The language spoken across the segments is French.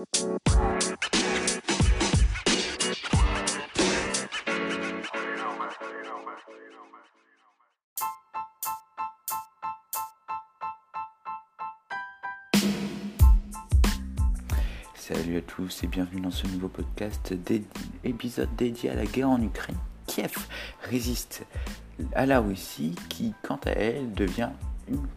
Salut à tous et bienvenue dans ce nouveau podcast, épisode dédié à la guerre en Ukraine. Kiev résiste à la Russie qui, quant à elle, devient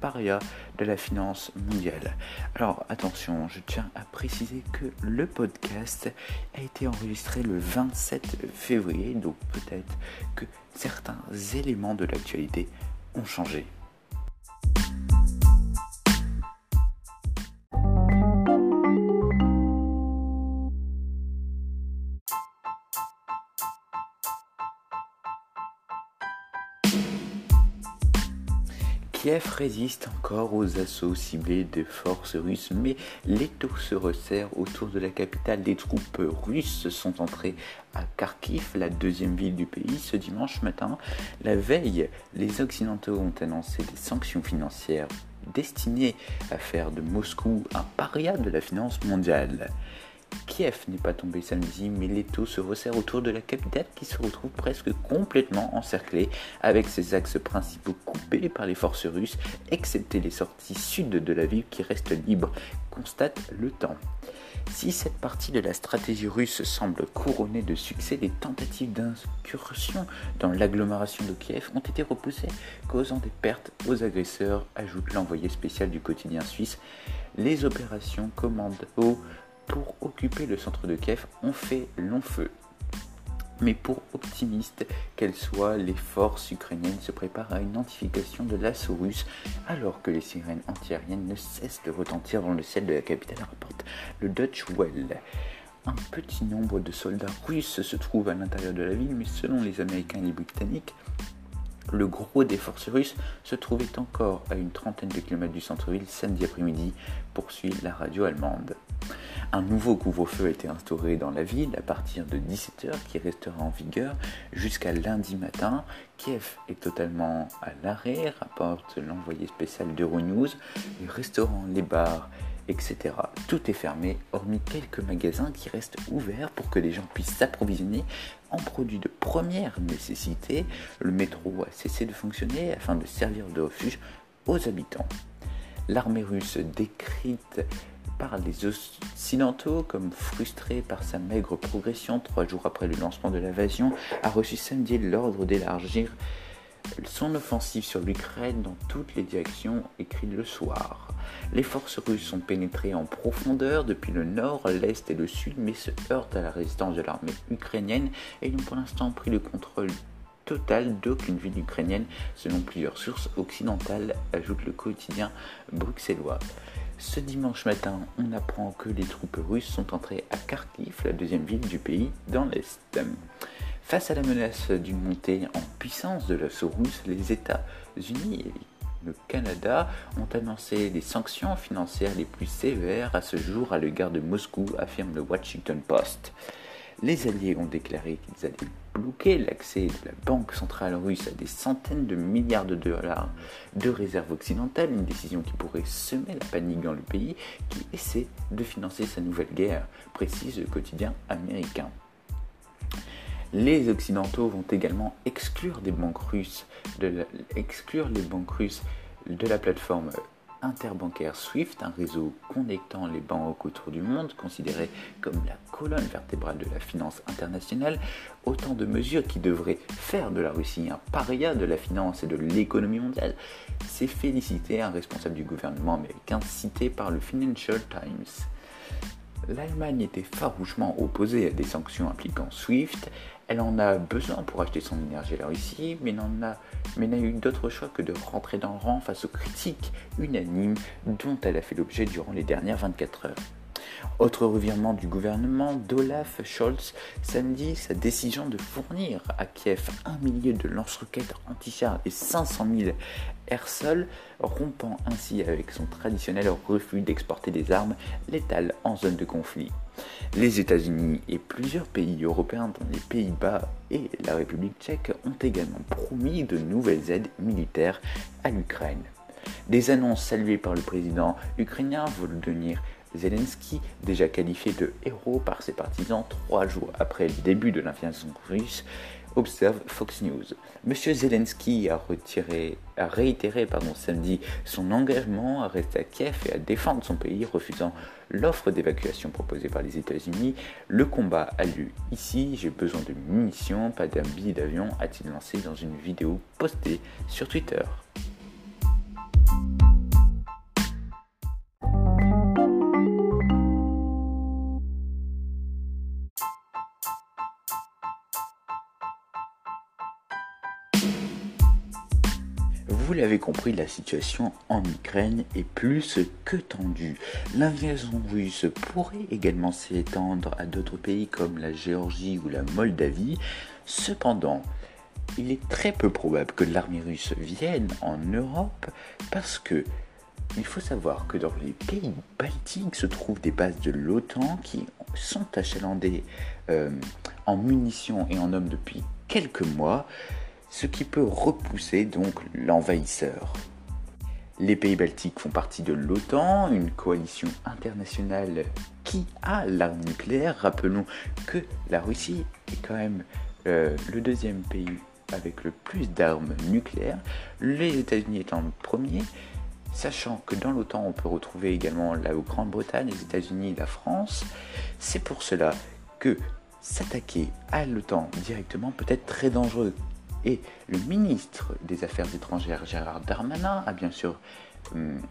paria de la finance mondiale. Alors attention, je tiens à préciser que le podcast a été enregistré le 27 février, donc peut-être que certains éléments de l'actualité ont changé. Kiev résiste encore aux assauts ciblés des forces russes, mais l'étau se resserre autour de la capitale. Des troupes russes sont entrées à Kharkiv, la deuxième ville du pays, ce dimanche matin. La veille, les Occidentaux ont annoncé des sanctions financières destinées à faire de Moscou un paria de la finance mondiale. Kiev n'est pas tombé samedi, mais l'étau se resserre autour de la capitale qui se retrouve presque complètement encerclée, avec ses axes principaux coupés par les forces russes, excepté les sorties sud de la ville qui restent libres, constate le temps. Si cette partie de la stratégie russe semble couronnée de succès, les tentatives d'incursion dans l'agglomération de Kiev ont été repoussées, causant des pertes aux agresseurs, ajoute l'envoyé spécial du quotidien suisse. Les opérations commando pour occuper le centre de Kiev ont fait long feu. Mais pour optimistes qu'elles soient, les forces ukrainiennes se préparent à une identification de l'assaut russe alors que les sirènes antiaériennes ne cessent de retentir dans le ciel de la capitale, rapporte le Dutch Well. Un petit nombre de soldats russes se trouve à l'intérieur de la ville, mais selon les Américains et les Britanniques, le gros des forces russes se trouvait encore à une trentaine de kilomètres du centre-ville samedi après-midi, poursuit la radio allemande. Un nouveau couvre-feu a été instauré dans la ville à partir de 17h qui restera en vigueur jusqu'à lundi matin. Kiev est totalement à l'arrêt, rapporte l'envoyé spécial d'Euronews. Les restaurants, les bars, etc. Tout est fermé, hormis quelques magasins qui restent ouverts pour que les gens puissent s'approvisionner en produits de première nécessité. Le métro a cessé de fonctionner afin de servir de refuge aux habitants. L'armée russe décrite les Occidentaux comme frustrée par sa maigre progression trois jours après le lancement de l'invasion, a reçu samedi l'ordre d'élargir son offensive sur l'Ukraine dans toutes les directions, écrit le soir. Les forces russes sont pénétrées en profondeur depuis le nord, l'est et le sud, mais se heurtent à la résistance de l'armée ukrainienne et n'ont pour l'instant pris le contrôle total d'aucune ville ukrainienne, selon plusieurs sources occidentales, ajoute le quotidien bruxellois. Ce dimanche matin, on apprend que les troupes russes sont entrées à Kharkiv, la deuxième ville du pays, dans l'Est. Face à la menace d'une montée en puissance de l'assaut russe, les États-Unis et le Canada ont annoncé les sanctions financières les plus sévères à ce jour à l'égard de Moscou, affirme le Washington Post. Les Alliés ont déclaré qu'ils allaient bloquer l'accès de la Banque centrale russe à des centaines de milliards de dollars de réserves occidentales, une décision qui pourrait semer la panique dans le pays qui essaie de financer sa nouvelle guerre, précise le quotidien américain. Les Occidentaux vont également exclure, les banques russes de la plateforme interbancaire SWIFT, un réseau connectant les banques autour du monde, considéré comme la colonne vertébrale de la finance internationale, autant de mesures qui devraient faire de la Russie un paria de la finance et de l'économie mondiale, c'est félicité un responsable du gouvernement américain cité par le Financial Times. L'Allemagne était farouchement opposée à des sanctions impliquant SWIFT. Elle en a besoin pour acheter son énergie la Russie, mais n'a eu d'autre choix que de rentrer dans le rang face aux critiques unanimes dont elle a fait l'objet durant les dernières 24 heures. Autre revirement du gouvernement d'Olaf Scholz samedi, sa décision de fournir à Kiev un millier de lance-roquettes anti-chars et 500 000 air-sol, rompant ainsi avec son traditionnel refus d'exporter des armes létales en zone de conflit. Les États-Unis et plusieurs pays européens, dont les Pays-Bas et la République tchèque, ont également promis de nouvelles aides militaires à l'Ukraine. Des annonces saluées par le président ukrainien Volodymyr Zelensky, déjà qualifié de héros par ses partisans trois jours après le début de l'invasion russe, observe Fox News. Monsieur Zelensky a, retiré, a réitéré samedi son engagement à rester à Kiev et à défendre son pays, refusant l'offre d'évacuation proposée par les États-Unis. Le combat a lieu ici, j'ai besoin de munitions, pas d'un billet d'avion, a-t-il lancé dans une vidéo postée sur Twitter. Vous l'avez compris, la situation en Ukraine est plus que tendue. L'invasion russe pourrait également s'étendre à d'autres pays comme la Géorgie ou la Moldavie. Cependant, il est très peu probable que l'armée russe vienne en Europe parce que il faut savoir que dans les pays baltiques se trouvent des bases de l'OTAN qui sont achalandées euh, en munitions et en hommes depuis quelques mois ce qui peut repousser donc l'envahisseur. Les pays baltiques font partie de l'OTAN, une coalition internationale qui a l'arme nucléaire. Rappelons que la Russie est quand même euh, le deuxième pays avec le plus d'armes nucléaires, les États-Unis étant le premier, sachant que dans l'OTAN on peut retrouver également la Grande-Bretagne, les États-Unis, la France. C'est pour cela que s'attaquer à l'OTAN directement peut être très dangereux et le ministre des Affaires étrangères, Gérard Darmanin, a bien sûr hum,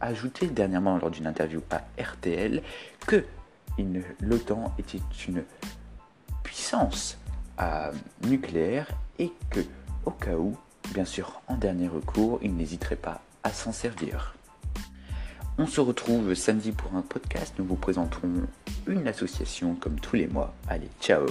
ajouté dernièrement lors d'une interview à RTL que l'OTAN était une puissance euh, nucléaire et que, au cas où, bien sûr, en dernier recours, il n'hésiterait pas à s'en servir. On se retrouve samedi pour un podcast. Nous vous présenterons une association comme tous les mois. Allez, ciao